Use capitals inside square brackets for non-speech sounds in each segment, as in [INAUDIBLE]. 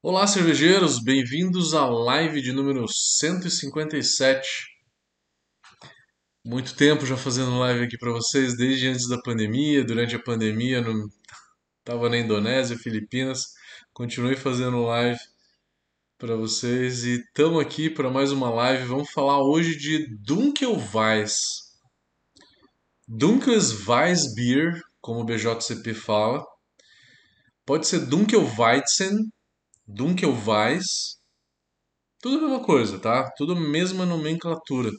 Olá, cervejeiros, bem-vindos à live de número 157. Muito tempo já fazendo live aqui para vocês, desde antes da pandemia. Durante a pandemia, não estava na Indonésia, Filipinas. Continuei fazendo live para vocês e estamos aqui para mais uma live. Vamos falar hoje de Dunkelweiss. Dunkelsweiss Beer, como o BJCP fala. Pode ser Dunkelweizen Dunkelweiss, tudo a mesma coisa, tá? Tudo a mesma nomenclatura.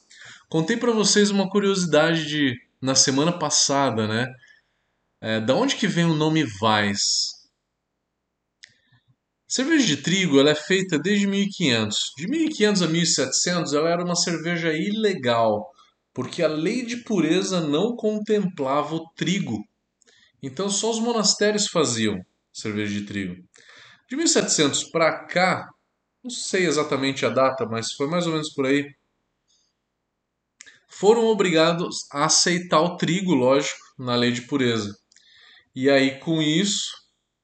Contei para vocês uma curiosidade de na semana passada, né? É, da onde que vem o nome Weiss? Cerveja de trigo ela é feita desde 1500. De 1500 a 1700 ela era uma cerveja ilegal, porque a lei de pureza não contemplava o trigo. Então só os monastérios faziam cerveja de trigo. De 1700 para cá, não sei exatamente a data, mas foi mais ou menos por aí, foram obrigados a aceitar o trigo, lógico, na lei de pureza. E aí com isso,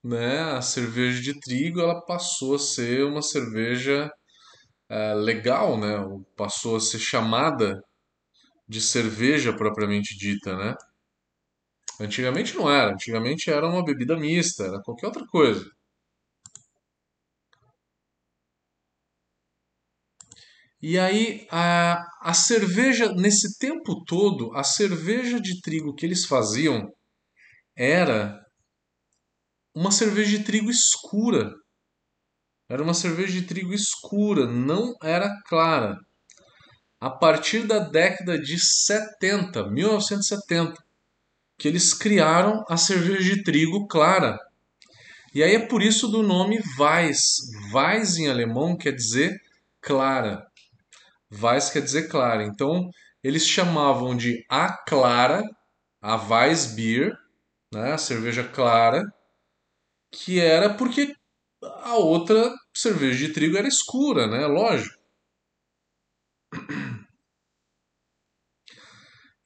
né, a cerveja de trigo ela passou a ser uma cerveja é, legal, né? Passou a ser chamada de cerveja propriamente dita, né? Antigamente não era, antigamente era uma bebida mista, era qualquer outra coisa. E aí a, a cerveja, nesse tempo todo, a cerveja de trigo que eles faziam era uma cerveja de trigo escura. Era uma cerveja de trigo escura, não era clara. A partir da década de 70, 1970, que eles criaram a cerveja de trigo clara. E aí é por isso do nome Weiss. Weiss em alemão quer dizer clara. Weiss quer dizer clara. Então, eles chamavam de a clara, a Weissbier, né, a cerveja clara, que era porque a outra cerveja de trigo era escura, né? Lógico.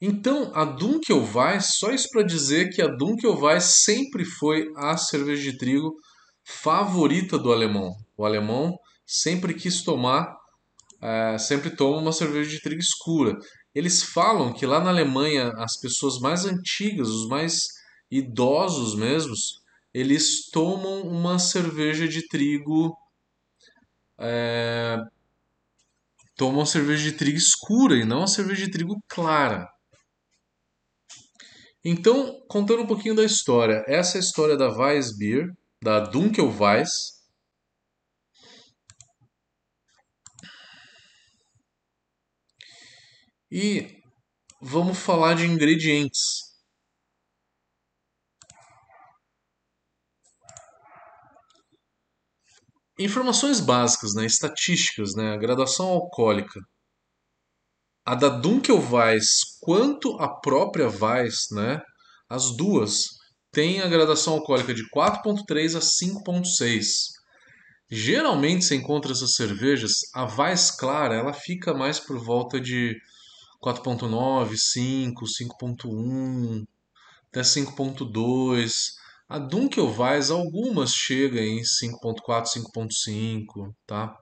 Então, a Dunkelweiss, só isso para dizer que a Dunkelweiss sempre foi a cerveja de trigo favorita do alemão. O alemão sempre quis tomar é, sempre tomam uma cerveja de trigo escura. Eles falam que lá na Alemanha as pessoas mais antigas, os mais idosos mesmos, eles tomam uma cerveja de trigo. É, tomam cerveja de trigo escura e não uma cerveja de trigo clara. Então, contando um pouquinho da história, essa é a história da Weissbier, da Dunkelweiss, E vamos falar de ingredientes. Informações básicas, né? estatísticas, né? a graduação alcoólica. A da Dunkelweiss quanto a própria Weiss, né? as duas, têm a gradação alcoólica de 4.3 a 5.6. Geralmente você encontra essas cervejas, a Weiss clara, ela fica mais por volta de 4.9, 5, 5.1, até 5.2. A Dunkelweiss, algumas chegam em 5.4, 5.5, tá?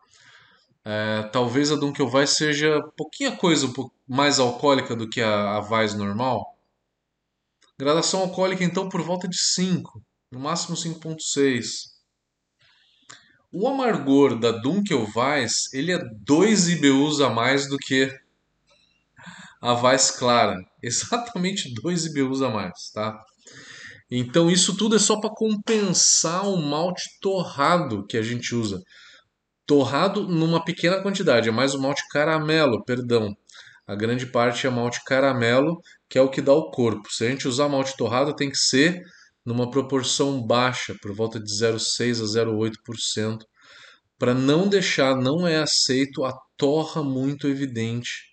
É, talvez a Dunkelweiss seja pouquinha coisa um mais alcoólica do que a, a Weiss normal. Gradação alcoólica, então, por volta de 5, no máximo 5.6. O amargor da Dunkelweiss, ele é 2 IBUs a mais do que a Vaz Clara. [LAUGHS] Exatamente dois IBUs a mais, tá? Então isso tudo é só para compensar o malte torrado que a gente usa. Torrado numa pequena quantidade, é mais o malte caramelo, perdão. A grande parte é malte caramelo, que é o que dá o corpo. Se a gente usar malte torrado, tem que ser numa proporção baixa, por volta de 0,6 a 0,8%, para não deixar, não é aceito a torra muito evidente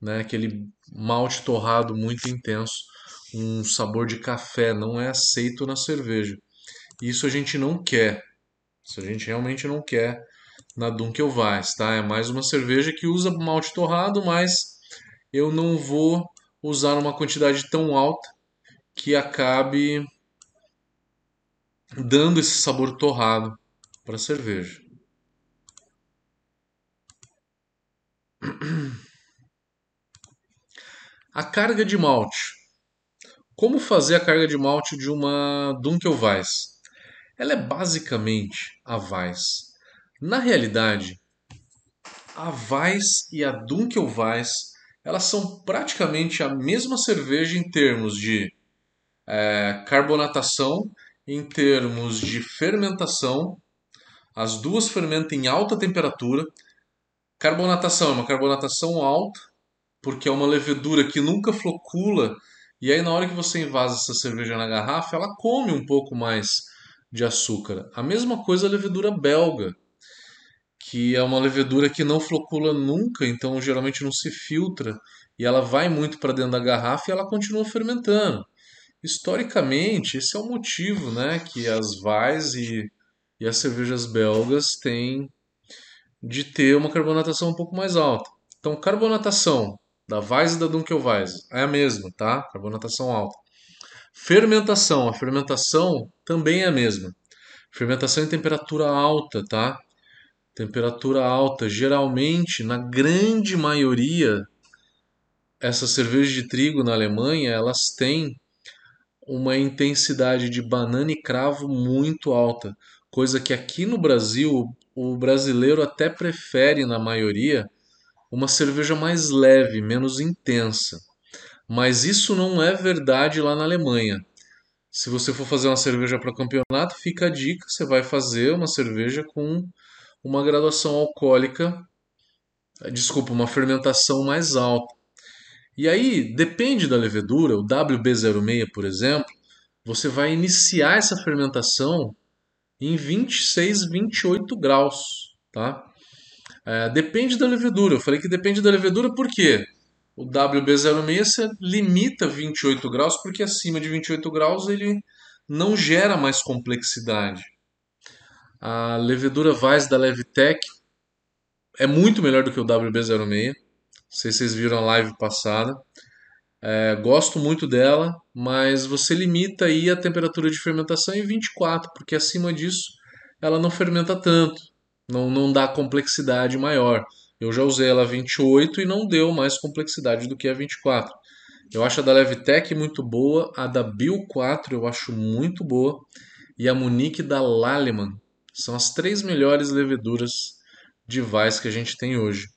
né? Aquele malte torrado muito intenso, um sabor de café, não é aceito na cerveja. Isso a gente não quer. Isso a gente realmente não quer na Dunkelweiss, tá? É mais uma cerveja que usa malte torrado, mas eu não vou usar uma quantidade tão alta que acabe dando esse sabor torrado para a cerveja. [CLEARS THROAT] A carga de malte. Como fazer a carga de malte de uma Dunkelweiss? Ela é basicamente a Weiss. Na realidade, a Weiss e a Dunkelweiss elas são praticamente a mesma cerveja em termos de é, carbonatação, em termos de fermentação. As duas fermentam em alta temperatura. Carbonatação é uma carbonatação alta, porque é uma levedura que nunca flocula. E aí, na hora que você invasa essa cerveja na garrafa, ela come um pouco mais de açúcar. A mesma coisa a levedura belga que é uma levedura que não flocula nunca, então geralmente não se filtra e ela vai muito para dentro da garrafa e ela continua fermentando. Historicamente, esse é o motivo, né, que as Weiss e, e as cervejas belgas têm de ter uma carbonatação um pouco mais alta. Então, carbonatação da Weiss e da Dunkelweiss é a mesma, tá? Carbonatação alta. Fermentação, a fermentação também é a mesma. Fermentação em temperatura alta, tá? temperatura alta. Geralmente, na grande maioria, essas cervejas de trigo na Alemanha, elas têm uma intensidade de banana e cravo muito alta, coisa que aqui no Brasil o brasileiro até prefere na maioria uma cerveja mais leve, menos intensa. Mas isso não é verdade lá na Alemanha. Se você for fazer uma cerveja para campeonato, fica a dica, você vai fazer uma cerveja com uma graduação alcoólica, desculpa, uma fermentação mais alta. E aí, depende da levedura, o WB06, por exemplo, você vai iniciar essa fermentação em 26, 28 graus, tá? É, depende da levedura. Eu falei que depende da levedura porque o WB06 limita 28 graus porque acima de 28 graus ele não gera mais complexidade. A levedura Weiss da Levitec é muito melhor do que o WB06. Não sei se vocês viram a live passada. É, gosto muito dela, mas você limita aí a temperatura de fermentação em 24, porque acima disso ela não fermenta tanto, não, não dá complexidade maior. Eu já usei ela a 28 e não deu mais complexidade do que a 24. Eu acho a da Levitec muito boa, a da Bill 4 eu acho muito boa, e a Munique da Lallemand são as três melhores leveduras de Weiss que a gente tem hoje.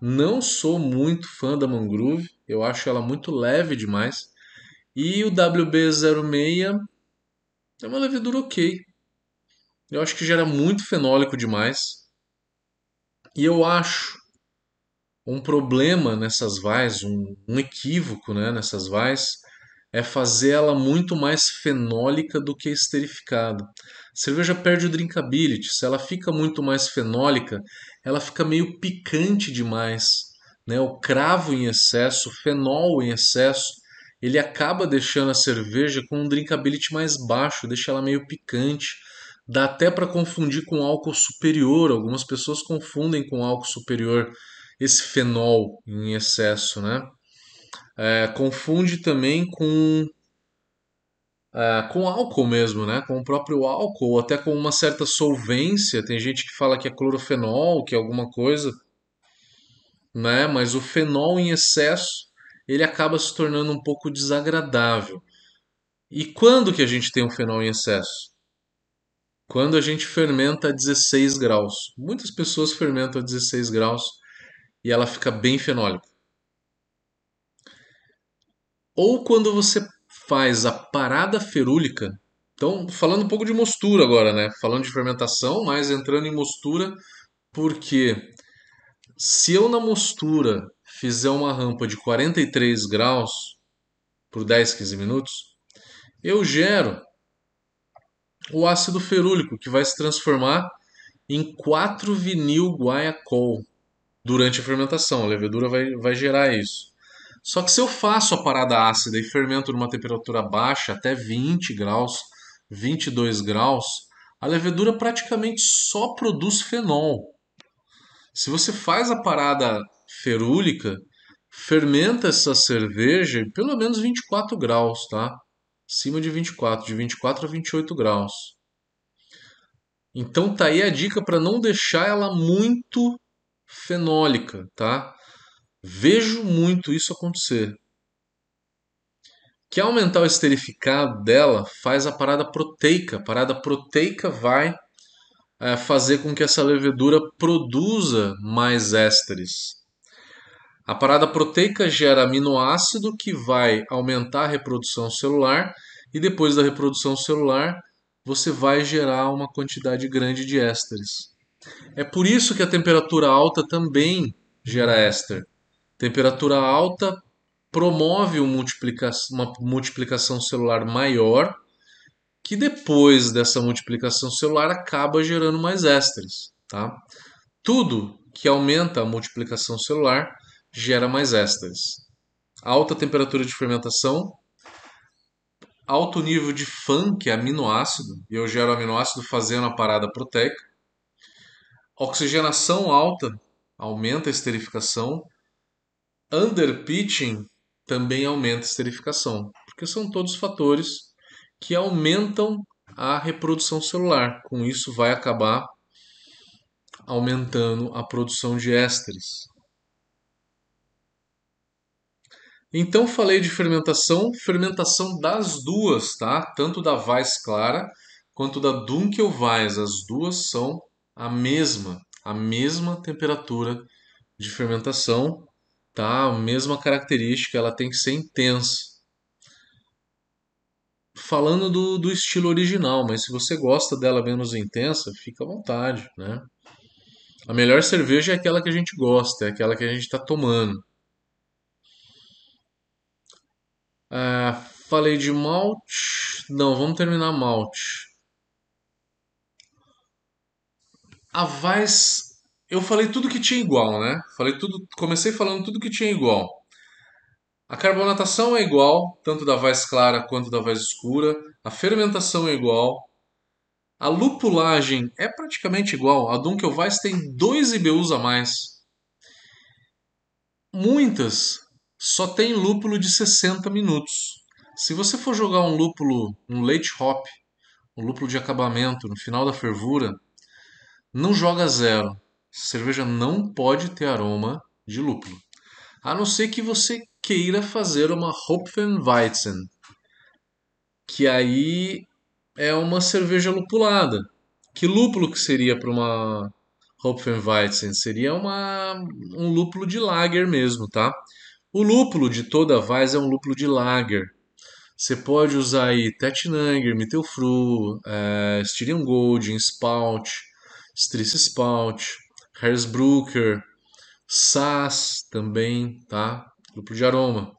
Não sou muito fã da Mangrove, eu acho ela muito leve demais. E o WB06 é uma levedura ok. Eu acho que gera muito fenólico demais. E eu acho um problema nessas vais, um, um equívoco né, nessas vais, é fazer ela muito mais fenólica do que esterificada. A cerveja perde o drinkability, se ela fica muito mais fenólica, ela fica meio picante demais. Né? O cravo em excesso, o fenol em excesso, ele acaba deixando a cerveja com um drinkability mais baixo, deixa ela meio picante. Dá até para confundir com álcool superior, algumas pessoas confundem com álcool superior esse fenol em excesso, né? é, confunde também com é, com álcool mesmo, né? Com o próprio álcool, até com uma certa solvência. Tem gente que fala que é clorofenol, que é alguma coisa, né? Mas o fenol em excesso ele acaba se tornando um pouco desagradável. E quando que a gente tem um fenol em excesso? Quando a gente fermenta a 16 graus. Muitas pessoas fermentam a 16 graus e ela fica bem fenólica. Ou quando você faz a parada ferúlica. Então, falando um pouco de mostura agora, né? Falando de fermentação, mas entrando em mostura, porque se eu na mostura fizer uma rampa de 43 graus por 10, 15 minutos, eu gero o ácido ferúlico, que vai se transformar em 4-vinil guaiacol durante a fermentação. A levedura vai, vai gerar isso. Só que se eu faço a parada ácida e fermento numa temperatura baixa, até 20 graus, 22 graus, a levedura praticamente só produz fenol. Se você faz a parada ferúlica, fermenta essa cerveja pelo menos 24 graus, tá? Acima de 24, de 24 a 28 graus. Então tá aí a dica para não deixar ela muito fenólica, tá? Vejo muito isso acontecer. Que aumentar o esterificado dela faz a parada proteica. A parada proteica vai é, fazer com que essa levedura produza mais ésteres. A parada proteica gera aminoácido que vai aumentar a reprodução celular e depois da reprodução celular você vai gerar uma quantidade grande de ésteres. É por isso que a temperatura alta também gera éster. Temperatura alta promove uma multiplicação, celular maior, que depois dessa multiplicação celular acaba gerando mais ésteres. Tá? Tudo que aumenta a multiplicação celular gera mais ésteres. Alta temperatura de fermentação, alto nível de FAN, que é aminoácido, e eu gero aminoácido fazendo a parada proteica. Oxigenação alta aumenta a esterificação. Underpitching também aumenta a esterificação, porque são todos fatores que aumentam a reprodução celular. Com isso, vai acabar aumentando a produção de ésteres. Então falei de fermentação, fermentação das duas, tá? Tanto da Weiss Clara quanto da Dunkelweiss, as duas são a mesma, a mesma temperatura de fermentação, tá? A mesma característica, ela tem que ser intensa. Falando do, do estilo original, mas se você gosta dela menos intensa, fica à vontade, né? A melhor cerveja é aquela que a gente gosta, é aquela que a gente está tomando. Ah, falei de malte. Não, vamos terminar malte. A Weiss. Eu falei tudo que tinha igual, né? Falei tudo. Comecei falando tudo que tinha igual. A carbonatação é igual, tanto da Weiss clara quanto da Weiss escura. A fermentação é igual. A lupulagem é praticamente igual. A Dunkelweiss tem dois IBUs a mais. Muitas só tem lúpulo de 60 minutos. Se você for jogar um lúpulo, um late hop, um lúpulo de acabamento no final da fervura, não joga zero. Cerveja não pode ter aroma de lúpulo. A não ser que você queira fazer uma Hopfenweizen, que aí é uma cerveja lupulada. Que lúpulo que seria para uma Hopfenweizen? Seria uma, um lúpulo de lager mesmo, tá? O lúpulo de toda a Weiss é um lúpulo de lager. Você pode usar aí Tettnanger, Mittelfru, é, Styrian Gold, Spout, Strice Spout, Hersbrucker, Sass também, tá? Lúpulo de aroma.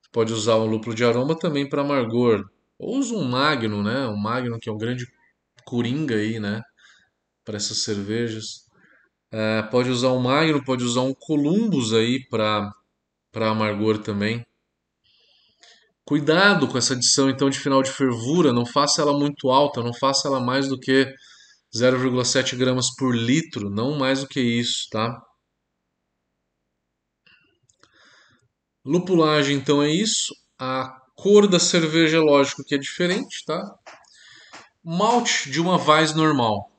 Você pode usar um lúpulo de aroma também para amargor. Ou usa um Magno, né? Um Magno que é um grande coringa aí, né? Para essas cervejas. É, pode usar um Magno, pode usar um Columbus aí para para amargor também. Cuidado com essa adição então de final de fervura, não faça ela muito alta, não faça ela mais do que 0,7 gramas por litro, não mais do que isso, tá? Lupulagem então é isso. A cor da cerveja lógico que é diferente, tá? Malte de uma Weiss normal.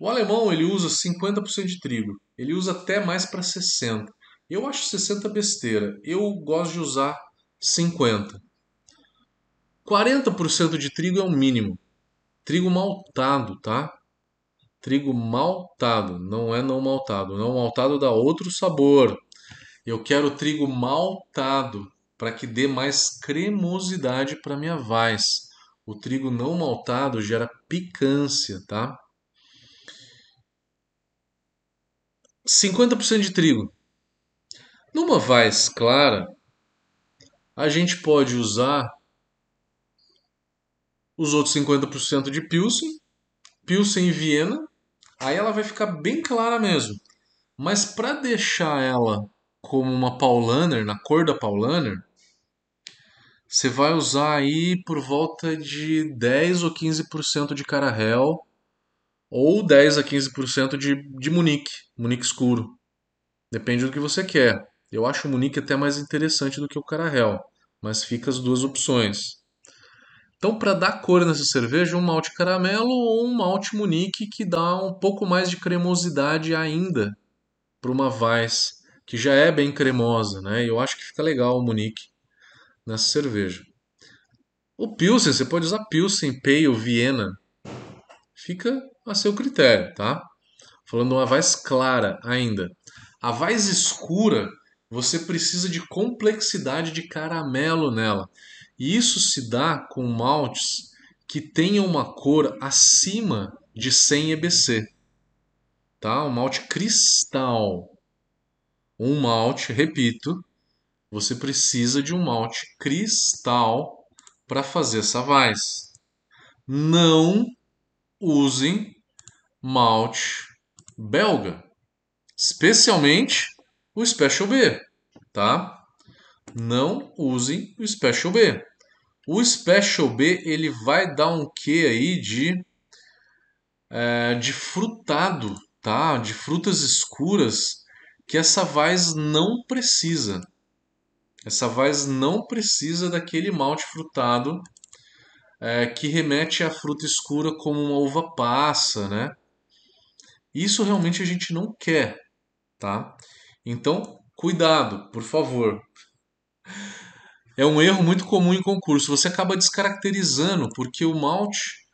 O alemão ele usa 50% de trigo, ele usa até mais para 60. Eu acho 60 besteira. Eu gosto de usar 50. 40% de trigo é o mínimo. Trigo maltado, tá? Trigo maltado, não é não maltado. Não maltado dá outro sabor. Eu quero trigo maltado para que dê mais cremosidade para minha vaz. O trigo não maltado gera picância, tá? 50% de trigo. Numa Weiss clara, a gente pode usar os outros 50% de Pilsen, Pilsen e Viena, aí ela vai ficar bem clara mesmo. Mas para deixar ela como uma Paulaner, na cor da Paulaner, você vai usar aí por volta de 10 ou 15% de Carahel ou 10 a 15% de, de Munique, Munique escuro. Depende do que você quer. Eu acho o Munique até mais interessante do que o Carahel, mas fica as duas opções. Então, para dar cor nessa cerveja, um malte caramelo ou um malte Munique que dá um pouco mais de cremosidade ainda para uma Weiss que já é bem cremosa, né? Eu acho que fica legal o Munique nessa cerveja. O Pilsen, você pode usar Pilsen, Pale, Viena. Fica a seu critério, tá? Falando uma Weiss clara ainda. A Weiss escura, você precisa de complexidade de caramelo nela. E isso se dá com maltes que tenham uma cor acima de 100 EBC. Tá? Um malte cristal. Um malte, repito, você precisa de um malte cristal para fazer Weiss. Não usem malte belga, especialmente o Special B, tá? Não usem o Special B. O Special B ele vai dar um quê aí de é, de frutado, tá? De frutas escuras que essa Vaz não precisa. Essa Vaz não precisa daquele malte frutado é, que remete à fruta escura como uma uva passa, né? Isso realmente a gente não quer, tá? Então, cuidado, por favor. É um erro muito comum em concurso. Você acaba descaracterizando, porque o malte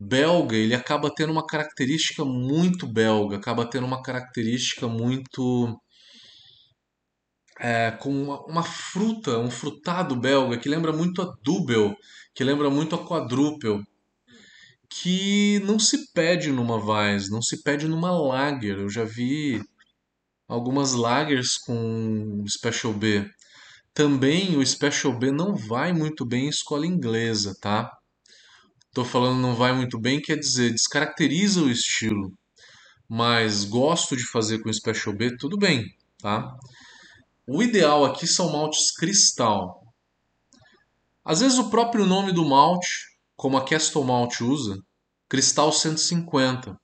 belga ele acaba tendo uma característica muito belga, acaba tendo uma característica muito é, com uma, uma, fruta, um frutado belga que lembra muito a Dubel, que lembra muito a Quadruple, que não se pede numa Weiss, não se pede numa Lager. Eu já vi algumas Lagers com Special B. Também o Special B não vai muito bem em escola inglesa, tá? Tô falando não vai muito bem, quer dizer, descaracteriza o estilo. Mas gosto de fazer com Special B, tudo bem, tá? O ideal aqui são maltes cristal. Às vezes o próprio nome do malte, como a Castle Malt usa, Cristal 150.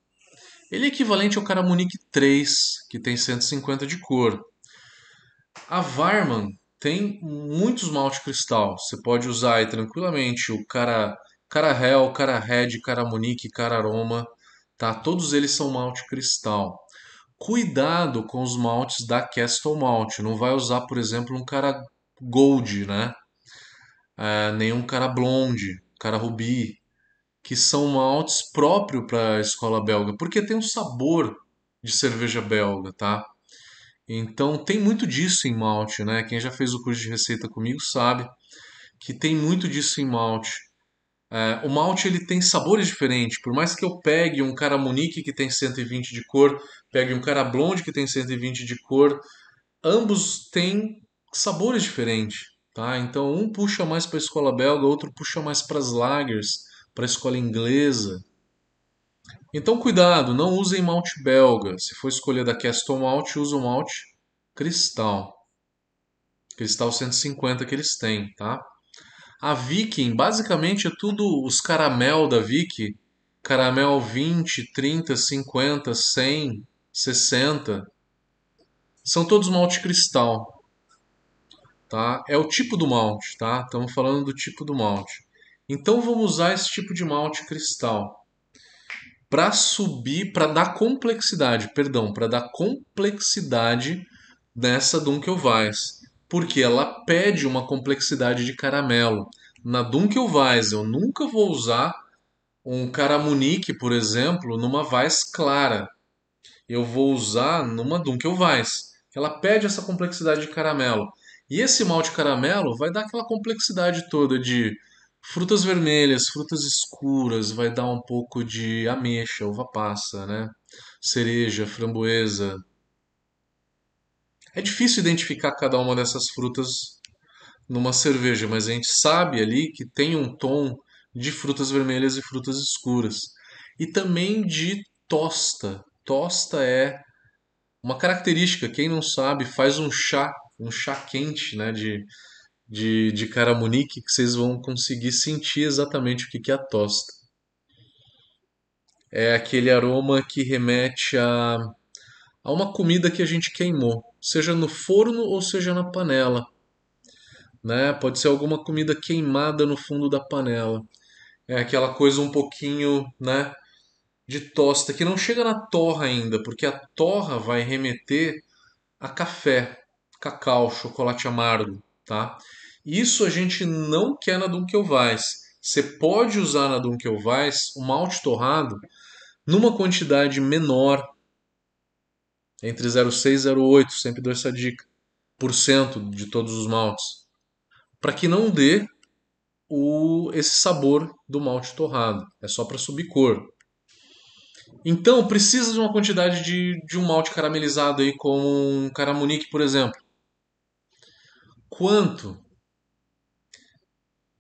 Ele é equivalente ao Caramunique 3, que tem 150 de cor. A Varman tem muitos malte cristal. Você pode usar aí tranquilamente o cara cara Hell, cara Red, cara Munique, cara Aroma, tá? Todos eles são malte cristal. Cuidado com os maltes da Castle Malt. Não vai usar, por exemplo, um cara Gold, né? É, nenhum cara Blonde, cara Ruby, que são maltes próprios para a escola belga, porque tem um sabor de cerveja belga, tá? Então tem muito disso em malte, né? Quem já fez o curso de receita comigo sabe que tem muito disso em malte. É, o malte ele tem sabores diferentes. Por mais que eu pegue um cara Monique que tem 120 de cor, pegue um cara Blonde que tem 120 de cor, ambos têm sabores diferentes. Tá? Então um puxa mais para a escola belga, outro puxa mais para as lagers, para a escola inglesa. Então cuidado, não usem malte belga. Se for escolher da Castle Malt, use o malte cristal. Cristal 150 que eles têm, tá? A Viking, basicamente, é tudo os caramel da Viking. Caramel 20, 30, 50, 100, 60. São todos malte cristal. Tá? É o tipo do malte, tá? Estamos falando do tipo do malte. Então vamos usar esse tipo de malte cristal para subir, para dar complexidade, perdão, para dar complexidade nessa Dunkelweiss porque ela pede uma complexidade de caramelo. Na Dunkelweiss eu nunca vou usar um caramunique, por exemplo, numa Weiss clara. Eu vou usar numa Dunkelweiss. Ela pede essa complexidade de caramelo. E esse malte caramelo vai dar aquela complexidade toda de frutas vermelhas, frutas escuras, vai dar um pouco de ameixa, uva passa, né? Cereja, framboesa, é difícil identificar cada uma dessas frutas numa cerveja, mas a gente sabe ali que tem um tom de frutas vermelhas e frutas escuras. E também de tosta. Tosta é uma característica, quem não sabe, faz um chá, um chá quente né, de, de, de caramunique, que vocês vão conseguir sentir exatamente o que é a tosta. É aquele aroma que remete a, a uma comida que a gente queimou seja no forno ou seja na panela. Né? Pode ser alguma comida queimada no fundo da panela. É aquela coisa um pouquinho, né, de tosta que não chega na torra ainda, porque a torra vai remeter a café, cacau, chocolate amargo, tá? Isso a gente não quer na Dunkelweiss. Você pode usar na Dunkelweiss o malte torrado numa quantidade menor, entre 0,6 e 0,8, sempre dou essa dica, por cento de todos os maltes, para que não dê o, esse sabor do malte torrado. É só para subir cor. Então, precisa de uma quantidade de, de um malte caramelizado aí, como um caramunique, por exemplo. Quanto?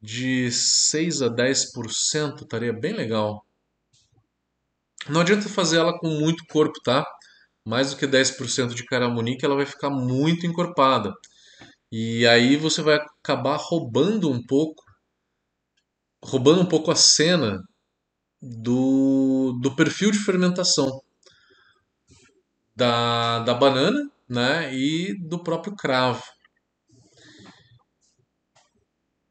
De 6 a 10% estaria bem legal. Não adianta fazer ela com muito corpo, tá? Mais do que 10% de caramunique, ela vai ficar muito encorpada. E aí você vai acabar roubando um pouco, roubando um pouco a cena do, do perfil de fermentação da, da banana né, e do próprio cravo.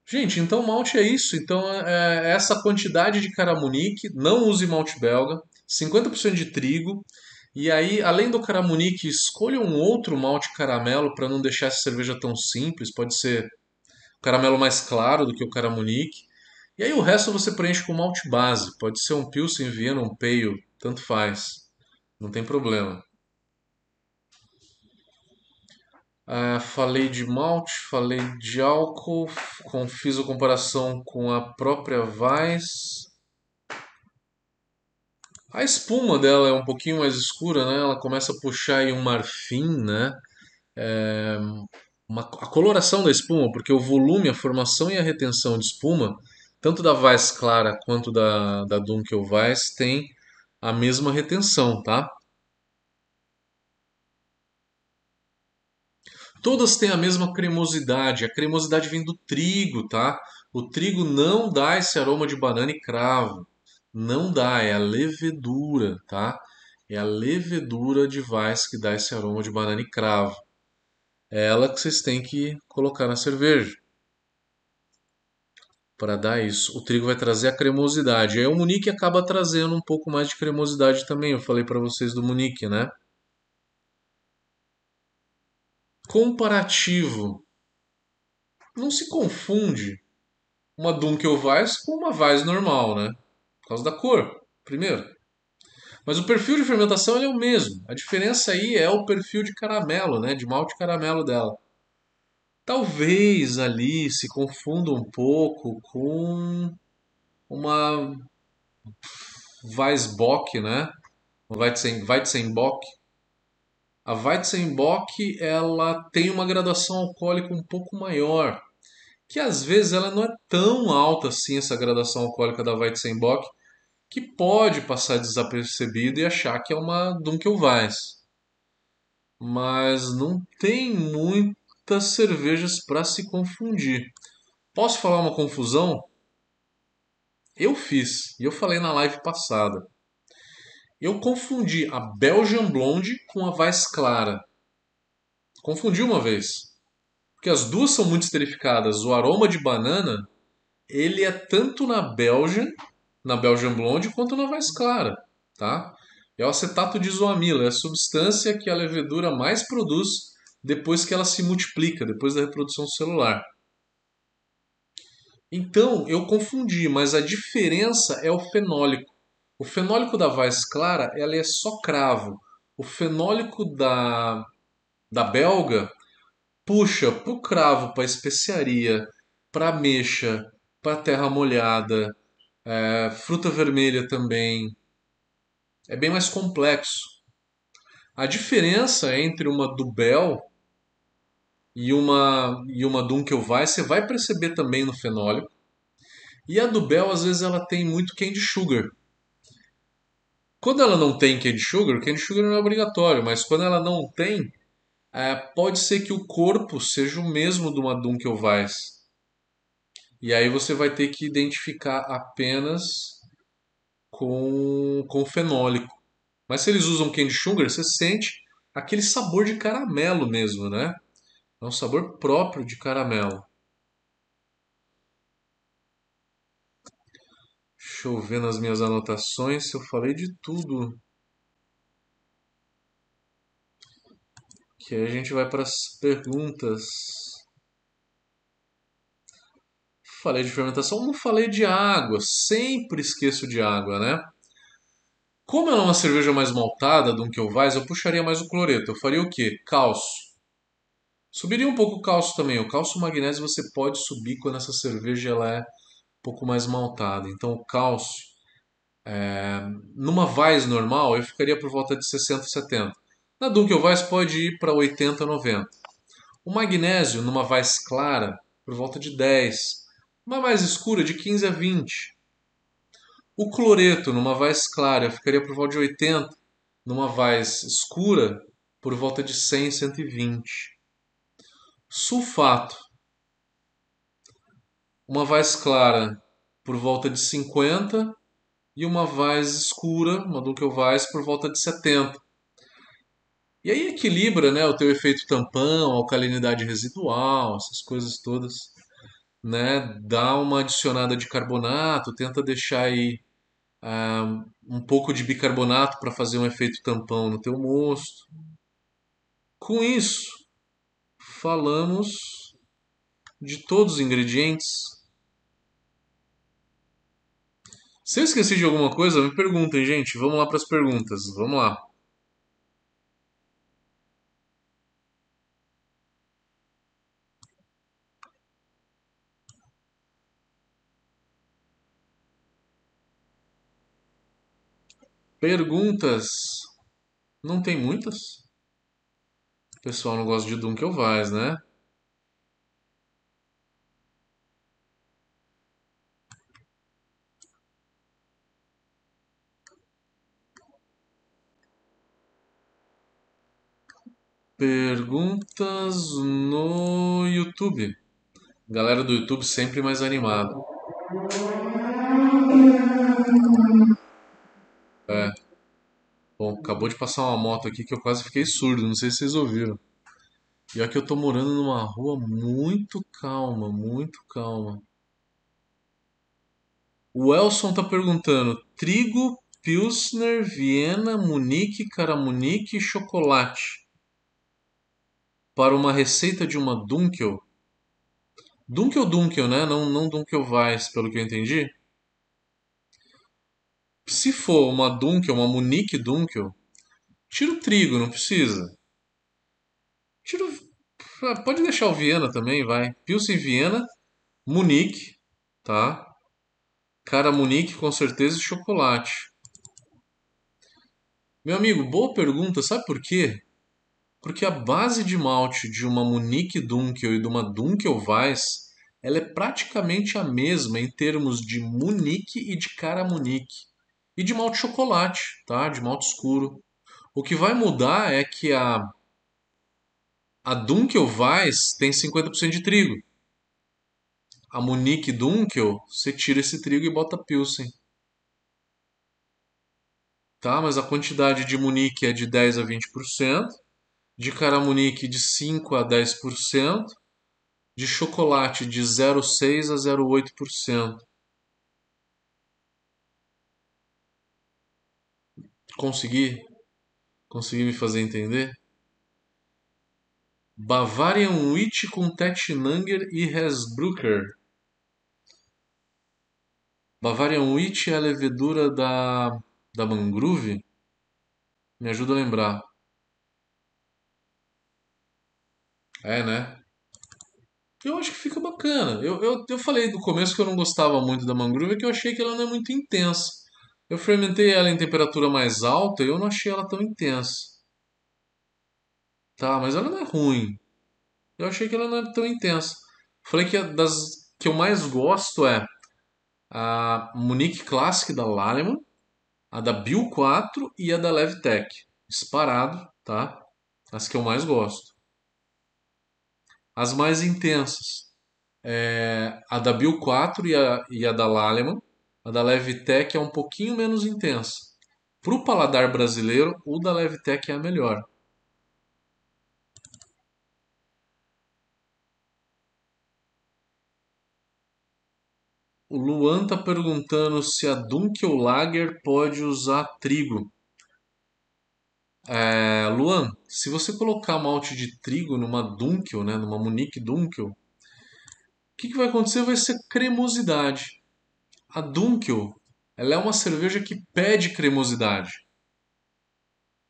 Gente, então malte é isso. Então é, é essa quantidade de caramunique, não use malte belga, 50% de trigo. E aí, além do caramunique, escolha um outro malte caramelo para não deixar essa cerveja tão simples. Pode ser caramelo mais claro do que o caramunique. E aí o resto você preenche com malte base. Pode ser um Pilsen, Viena, um Peio, tanto faz. Não tem problema. Ah, falei de malte, falei de álcool, com, fiz a comparação com a própria Weiss. A espuma dela é um pouquinho mais escura, né? Ela começa a puxar aí um marfim, né? É, uma, a coloração da espuma, porque o volume, a formação e a retenção de espuma tanto da Weiss Clara quanto da, da Dunkel Weiss tem a mesma retenção, tá? Todas têm a mesma cremosidade. A cremosidade vem do trigo, tá? O trigo não dá esse aroma de banana e cravo. Não dá, é a levedura, tá? É a levedura de Weiss que dá esse aroma de banana e cravo. É ela que vocês têm que colocar na cerveja para dar isso. O trigo vai trazer a cremosidade. Aí o Munique acaba trazendo um pouco mais de cremosidade também. Eu falei para vocês do Munique, né? Comparativo. Não se confunde uma Dunkelweiss com uma Weiss normal, né? Por causa da cor, primeiro. Mas o perfil de fermentação é o mesmo. A diferença aí é o perfil de caramelo, né? De malte caramelo dela. Talvez ali se confunda um pouco com uma Weissbock, né? Weizenbock. A Weizenbock ela tem uma graduação alcoólica um pouco maior, que às vezes ela não é tão alta assim essa graduação alcoólica da Weizenbock, que pode passar desapercebido e achar que é uma Dunkelweiss. Mas não tem muitas cervejas para se confundir. Posso falar uma confusão? Eu fiz, e eu falei na live passada. Eu confundi a Belgian Blonde com a Weiss Clara. Confundi uma vez. Porque as duas são muito esterificadas. O aroma de banana, ele é tanto na Belgian, na Belgian Blonde, quanto na Weiss Clara, tá? É o acetato de isoamila, é a substância que a levedura mais produz depois que ela se multiplica, depois da reprodução celular. Então, eu confundi, mas a diferença é o fenólico. O fenólico da Weiss Clara ela é só cravo. O fenólico da, da belga puxa para o cravo, para especiaria, para ameixa, para terra molhada, é, fruta vermelha também. É bem mais complexo. A diferença entre uma Dubel e uma, e uma Dunkelweiss, você vai perceber também no fenólico. E a do Bell, às vezes, ela tem muito candy sugar. Quando ela não tem candy sugar, candy sugar não é obrigatório, mas quando ela não tem, é, pode ser que o corpo seja o mesmo de uma Dunkelweiss. E aí você vai ter que identificar apenas com, com fenólico. Mas se eles usam candy sugar, você sente aquele sabor de caramelo mesmo, né? É um sabor próprio de caramelo. Deixa eu ver nas minhas anotações se eu falei de tudo. Que aí a gente vai para as perguntas. Falei de fermentação, não falei de água. Sempre esqueço de água, né? Como ela é uma cerveja mais maltada do que o Weiss, eu puxaria mais o cloreto. Eu faria o quê? Cálcio. Subiria um pouco o cálcio também. O cálcio e o magnésio você pode subir quando essa cerveja ela é pouco mais maltada. Então o cálcio, é... numa Weiss normal, eu ficaria por volta de 60, 70. Na Dunkelweiss pode ir para 80, 90. O magnésio, numa Weiss clara, por volta de 10. Uma mais escura, de 15 a 20. O cloreto, numa Weiss clara, ficaria por volta de 80. Numa Weiss escura, por volta de 100, 120. Sulfato. Uma Weiss clara, por volta de 50. E uma Weiss escura, uma Dunkelweiss, por volta de 70. E aí equilibra né, o teu efeito tampão, alcalinidade residual, essas coisas todas. Né? Dá uma adicionada de carbonato, tenta deixar aí uh, um pouco de bicarbonato para fazer um efeito tampão no teu mosto. Com isso, falamos de todos os ingredientes. Se eu esqueci de alguma coisa, me perguntem, gente. Vamos lá para as perguntas. Vamos lá. Perguntas. Não tem muitas? O pessoal não gosta de Dunkelweiss, né? Perguntas no YouTube. Galera do YouTube sempre mais animada. É. Bom, acabou de passar uma moto aqui que eu quase fiquei surdo, não sei se vocês ouviram. E que eu tô morando numa rua muito calma, muito calma. O Elson tá perguntando: trigo, Pilsner, Viena, Munique, Caramunique e chocolate. Para uma receita de uma Dunkel. Dunkel Dunkel, né? Não, não Dunkel Weiss, pelo que eu entendi. Se for uma Dunkel, uma Munique Dunkel, tira o trigo, não precisa. Tira ah, Pode deixar o Viena também, vai. Pilsen Viena, Munique, tá? Cara Munique com certeza e chocolate. Meu amigo, boa pergunta, sabe por quê? Porque a base de malte de uma Munique Dunkel e de uma Dunkel Weiss, ela é praticamente a mesma em termos de Munique e de Cara Munique e de malte chocolate, tá? De malte escuro. O que vai mudar é que a a Dunkel Weiss tem 50% de trigo. A Munique Dunkel, você tira esse trigo e bota Pilsen. Tá? Mas a quantidade de Munique é de 10 a 20%, de Caramunique de 5 a 10%, de chocolate de 0,6 a 0,8%. Consegui? Consegui me fazer entender? Bavarian Witch com Tetnanger e Hesbrucker. Bavarian Witch é a levedura da, da mangrove? Me ajuda a lembrar. É, né? Eu acho que fica bacana. Eu, eu, eu falei no começo que eu não gostava muito da mangrove, que eu achei que ela não é muito intensa. Eu fermentei ela em temperatura mais alta e eu não achei ela tão intensa. Tá, mas ela não é ruim. Eu achei que ela não é tão intensa. Falei que das que eu mais gosto é a Munique Classic da Lallemand, a da Bill 4 e a da Levtech. Disparado, tá? As que eu mais gosto. As mais intensas. É a da Bill 4 e a, e a da Lallemand a da Levtech é um pouquinho menos intensa. Para o paladar brasileiro, o da Levtech é a melhor. O Luan está perguntando se a Dunkel Lager pode usar trigo. É, Luan, se você colocar malte de trigo numa Dunkel, né, numa Munique Dunkel, o que, que vai acontecer? Vai ser cremosidade. A Dunkel, ela é uma cerveja que pede cremosidade.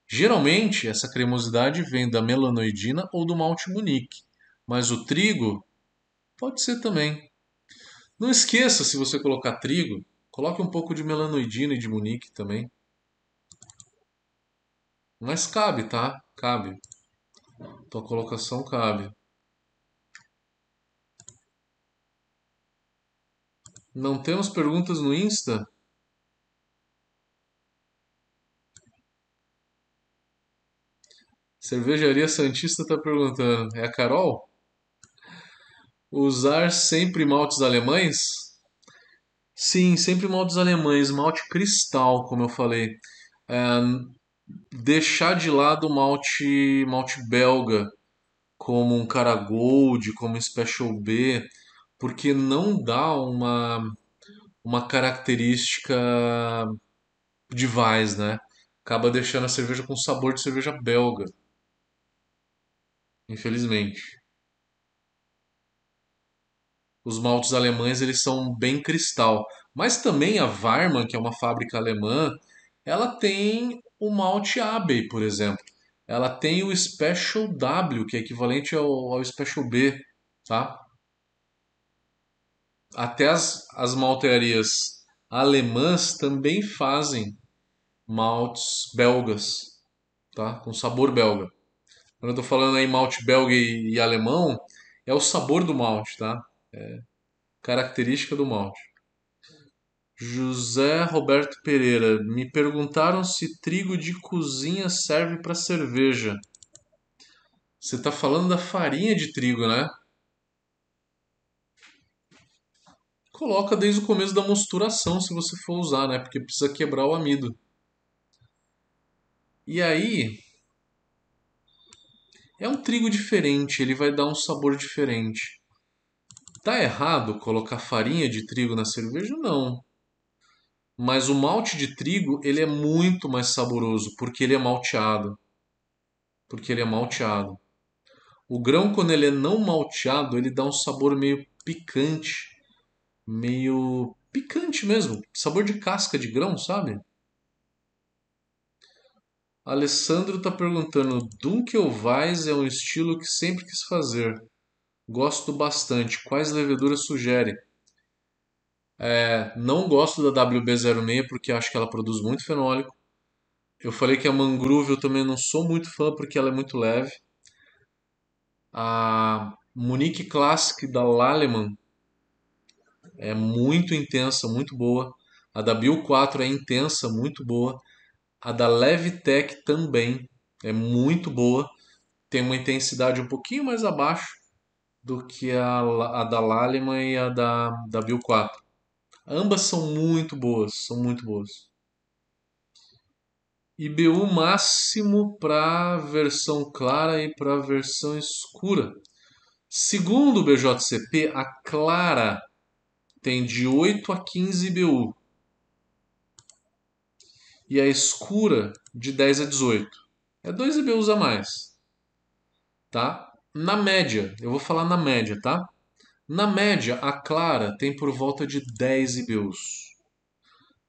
Geralmente, essa cremosidade vem da melanoidina ou do malte Munique, mas o trigo pode ser também. Não esqueça, se você colocar trigo, coloque um pouco de melanoidina e de Munique também. Mas cabe, tá? Cabe. Tua colocação cabe. Não temos perguntas no Insta? Cervejaria Santista está perguntando. É a Carol? Usar sempre maltes alemães? Sim, sempre maltes alemães. Malte cristal, como eu falei. É, deixar de lado o malte, malte belga, como um Cara Gold, como um Special B, porque não dá uma, uma característica de Weiss, né? Acaba deixando a cerveja com sabor de cerveja belga. Infelizmente. Os maltes alemães eles são bem cristal, mas também a Weimann, que é uma fábrica alemã, ela tem o malte Abbey, por exemplo. Ela tem o Special W, que é equivalente ao, ao Special B, tá? Até as, as maltearias alemãs também fazem maltes belgas, tá? Com sabor belga. Quando eu tô falando aí malte belga e, e alemão, é o sabor do malte, tá? É característica do malte. José Roberto Pereira, me perguntaram se trigo de cozinha serve para cerveja. Você está falando da farinha de trigo, né? Coloca desde o começo da mosturação, se você for usar, né? Porque precisa quebrar o amido. E aí, é um trigo diferente, ele vai dar um sabor diferente. Tá errado colocar farinha de trigo na cerveja? Não. Mas o malte de trigo, ele é muito mais saboroso, porque ele é malteado. Porque ele é malteado. O grão, quando ele é não malteado, ele dá um sabor meio picante. Meio picante mesmo. Sabor de casca de grão, sabe? Alessandro está perguntando: Dunkelweiss é um estilo que sempre quis fazer. Gosto bastante. Quais leveduras sugere? É, não gosto da WB06 porque acho que ela produz muito fenólico. Eu falei que a Mangrove eu também não sou muito fã porque ela é muito leve. A Munique Classic da Laleman é muito intensa, muito boa. A da Bio 4 é intensa, muito boa. A da Levitec também é muito boa. Tem uma intensidade um pouquinho mais abaixo do que a, a da Laleman e a da, da Bio 4. Ambas são muito boas, são muito boas. IBU máximo para versão clara e para versão escura. Segundo o BJCP, a clara tem de 8 a 15 IBU. E a escura de 10 a 18. É 2 IBUs a mais. Tá? Na média, eu vou falar na média, tá? Na média, a clara tem por volta de 10 IBUs.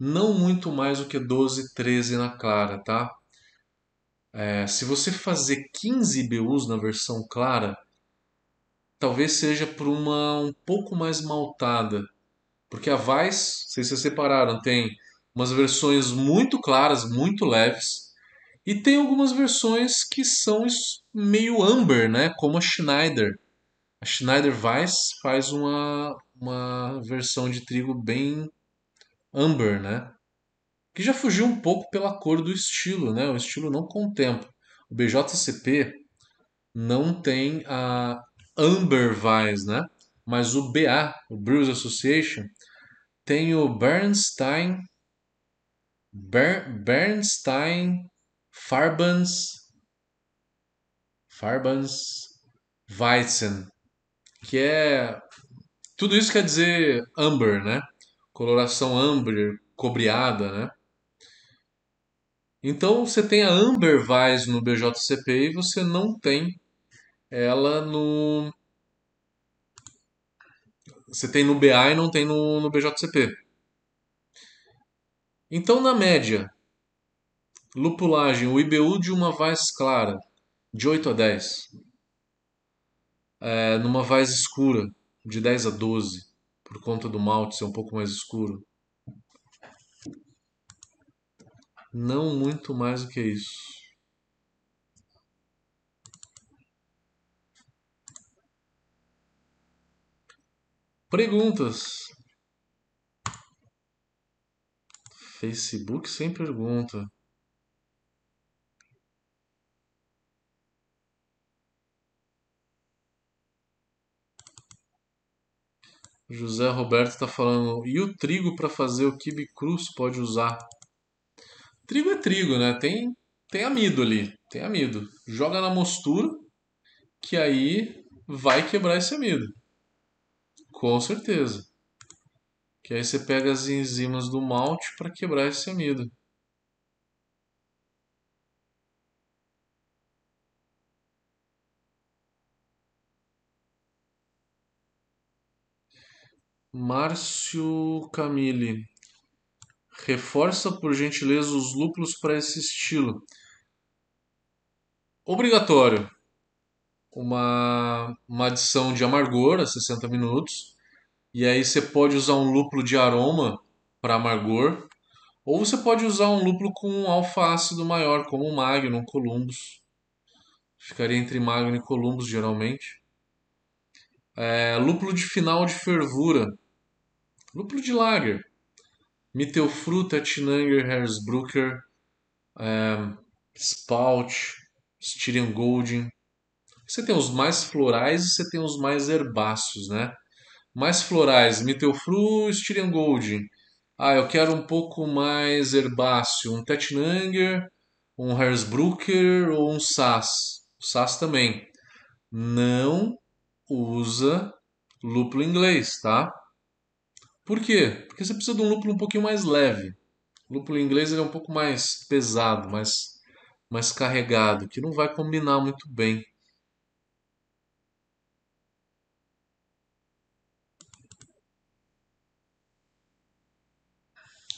Não muito mais do que 12, 13 na clara, tá? É, se você fazer 15 IBUs na versão clara, talvez seja por uma um pouco mais maltada. Porque a Vice, se vocês separaram, tem umas versões muito claras, muito leves, e tem algumas versões que são meio amber, né? Como a Schneider a Schneider Weiss faz uma, uma versão de trigo bem amber, né? Que já fugiu um pouco pela cor do estilo, né? O estilo não contempla. O BJCP não tem a Amber Weiss, né? Mas o BA, o Brewers Association, tem o Bernstein Ber, Bernstein Farbans Farbans Weizen, que é tudo isso quer dizer amber, né? Coloração amber, cobreada, né? Então você tem a Amber Weiss no BJCP e você não tem ela no. Você tem no BA e não tem no, no BJCP. Então, na média, lupulagem, o IBU de uma Weiss clara, de 8 a 10. É, numa Weiss escura, de 10 a 12, por conta do malte ser um pouco mais escuro. Não muito mais do que isso. Perguntas. Facebook sem pergunta. José Roberto está falando. E o trigo para fazer o quibe cruz pode usar? Trigo é trigo, né? Tem, tem amido ali. Tem amido. Joga na mostura, que aí vai quebrar esse amido. Com certeza. Que aí você pega as enzimas do malte para quebrar esse amido. Márcio Camille. Reforça, por gentileza, os lúpulos para esse estilo. Obrigatório. Uma, uma adição de amargor a 60 minutos. E aí você pode usar um lúpulo de aroma para amargor. Ou você pode usar um lúpulo com um alfa ácido maior, como o Magnum, Columbus. Ficaria entre Magnum e Columbus, geralmente. É, lúpulo de final de fervura. Lúpulo de lager. Mittelfruta, Tinanger, Hersbrucker, é, Spout, Styrian Golding. Você tem os mais florais e você tem os mais herbáceos, né? Mais florais, Mittelfru, Styrian Golding. Ah, eu quero um pouco mais herbáceo, um Tetnanger, um Hersbrucker ou um Sass. Sass também. Não usa lúpulo inglês, tá? Por quê? Porque você precisa de um lúpulo um pouquinho mais leve. O lúpulo inglês ele é um pouco mais pesado, mais, mais carregado, que não vai combinar muito bem.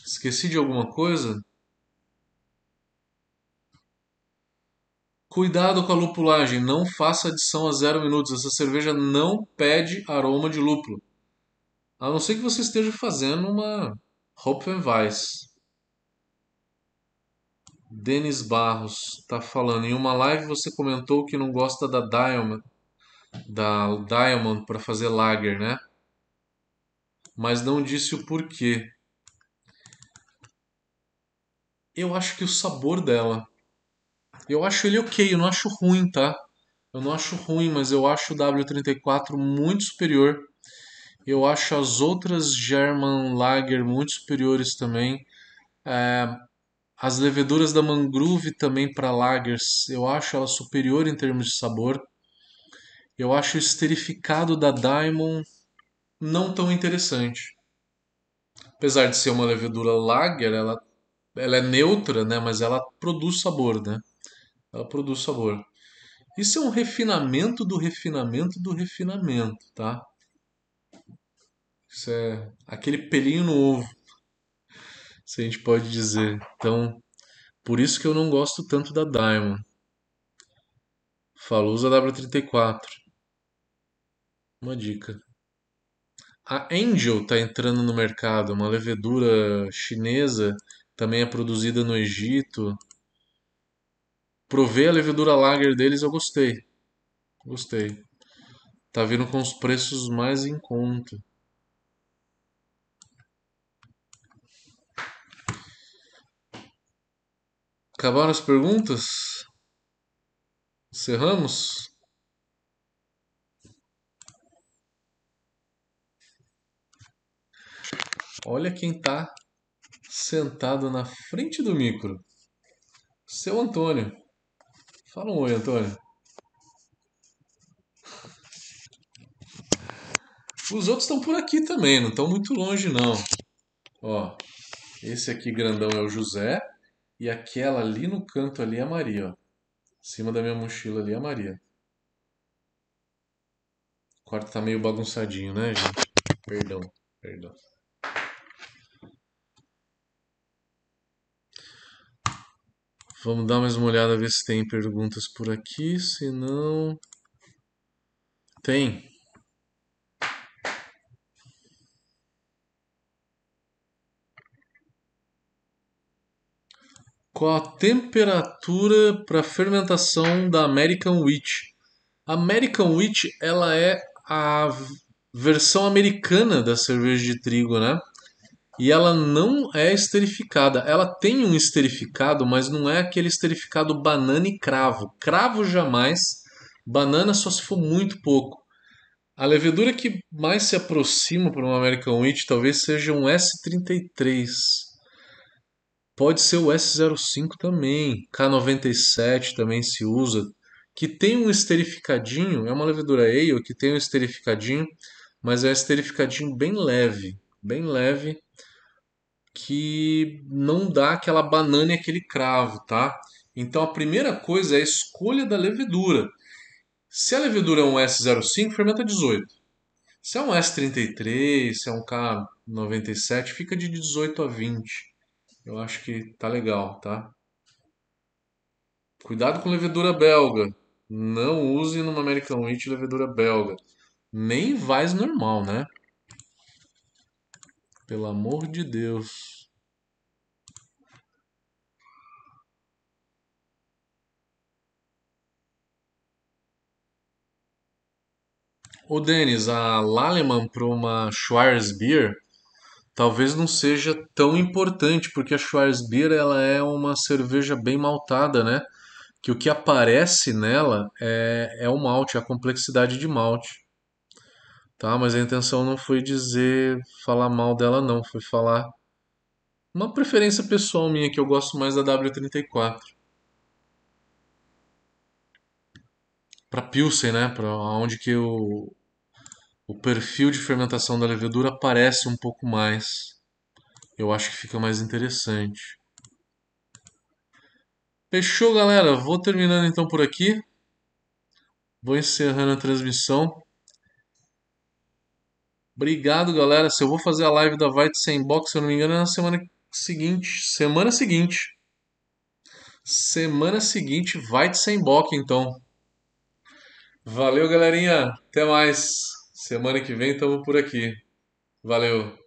Esqueci de alguma coisa? Cuidado com a lupulagem, não faça adição a zero minutos. Essa cerveja não pede aroma de lúpulo. A não ser que você esteja fazendo uma Hopfenweiss. Denis Barros está falando. Em uma live você comentou que não gosta da Diamond, da Diamond para fazer lager, né? Mas não disse o porquê. Eu acho que o sabor dela. Eu acho ele ok, eu não acho ruim, tá? Eu não acho ruim, mas eu acho o W34 muito superior eu acho as outras German Lager muito superiores também. É, as leveduras da Mangrove também para lagers, eu acho ela superior em termos de sabor. Eu acho o esterificado da Diamond não tão interessante. Apesar de ser uma levedura lager, ela, ela é neutra, né? Mas ela produz sabor, né? Ela produz sabor. Isso é um refinamento do refinamento do refinamento, tá? Isso é aquele pelinho no ovo, se a gente pode dizer. Então, por isso que eu não gosto tanto da Diamond. Falou usa W34. Uma dica. A Angel está entrando no mercado, uma levedura chinesa, também é produzida no Egito. Provei a levedura lager deles, eu gostei. Gostei. Tá vindo com os preços mais em conta. Acabaram as perguntas? Encerramos? Olha quem está sentado na frente do micro. Seu Antônio. Fala um oi, Antônio. Os outros estão por aqui também, não estão muito longe não. Ó, esse aqui grandão é o José. E aquela ali no canto ali é a Maria, ó. Em cima da minha mochila ali é a Maria. O quarto tá meio bagunçadinho, né, gente? Perdão, perdão. Vamos dar mais uma olhada, ver se tem perguntas por aqui. Se não. Tem. Qual a temperatura para fermentação da American Wheat? American Wheat ela é a versão americana da cerveja de trigo, né? E ela não é esterificada. Ela tem um esterificado, mas não é aquele esterificado banana e cravo. Cravo jamais, banana só se for muito pouco. A levedura que mais se aproxima para uma American Wheat talvez seja um S33. Pode ser o S05 também, K97 também se usa, que tem um esterificadinho, é uma levedura ale que tem um esterificadinho, mas é um esterificadinho bem leve, bem leve, que não dá aquela banana e aquele cravo, tá? Então a primeira coisa é a escolha da levedura. Se a levedura é um S05, fermenta 18. Se é um S33, se é um K97, fica de 18 a 20. Eu acho que tá legal, tá? Cuidado com levedura belga. Não use numa American Wheat levedura belga. Nem vais normal, né? Pelo amor de Deus. Ô Denis, a Laleman para uma Schwarzbier talvez não seja tão importante, porque a Schwarzbier ela é uma cerveja bem maltada, né? Que o que aparece nela é, é o malte, a complexidade de malte. Tá? Mas a intenção não foi dizer, falar mal dela não, foi falar uma preferência pessoal minha, que eu gosto mais da W34. Para Pilsen, né? Para onde que o, o perfil de fermentação da levedura aparece um pouco mais. Eu acho que fica mais interessante. Fechou, galera? Vou terminando então por aqui. Vou encerrando a transmissão. Obrigado, galera. Se eu vou fazer a live da White Sem Box, se eu não me engano, é na semana seguinte. Semana seguinte. Semana seguinte, White Sem Box, então. Valeu, galerinha. Até mais. Semana que vem estamos por aqui. Valeu.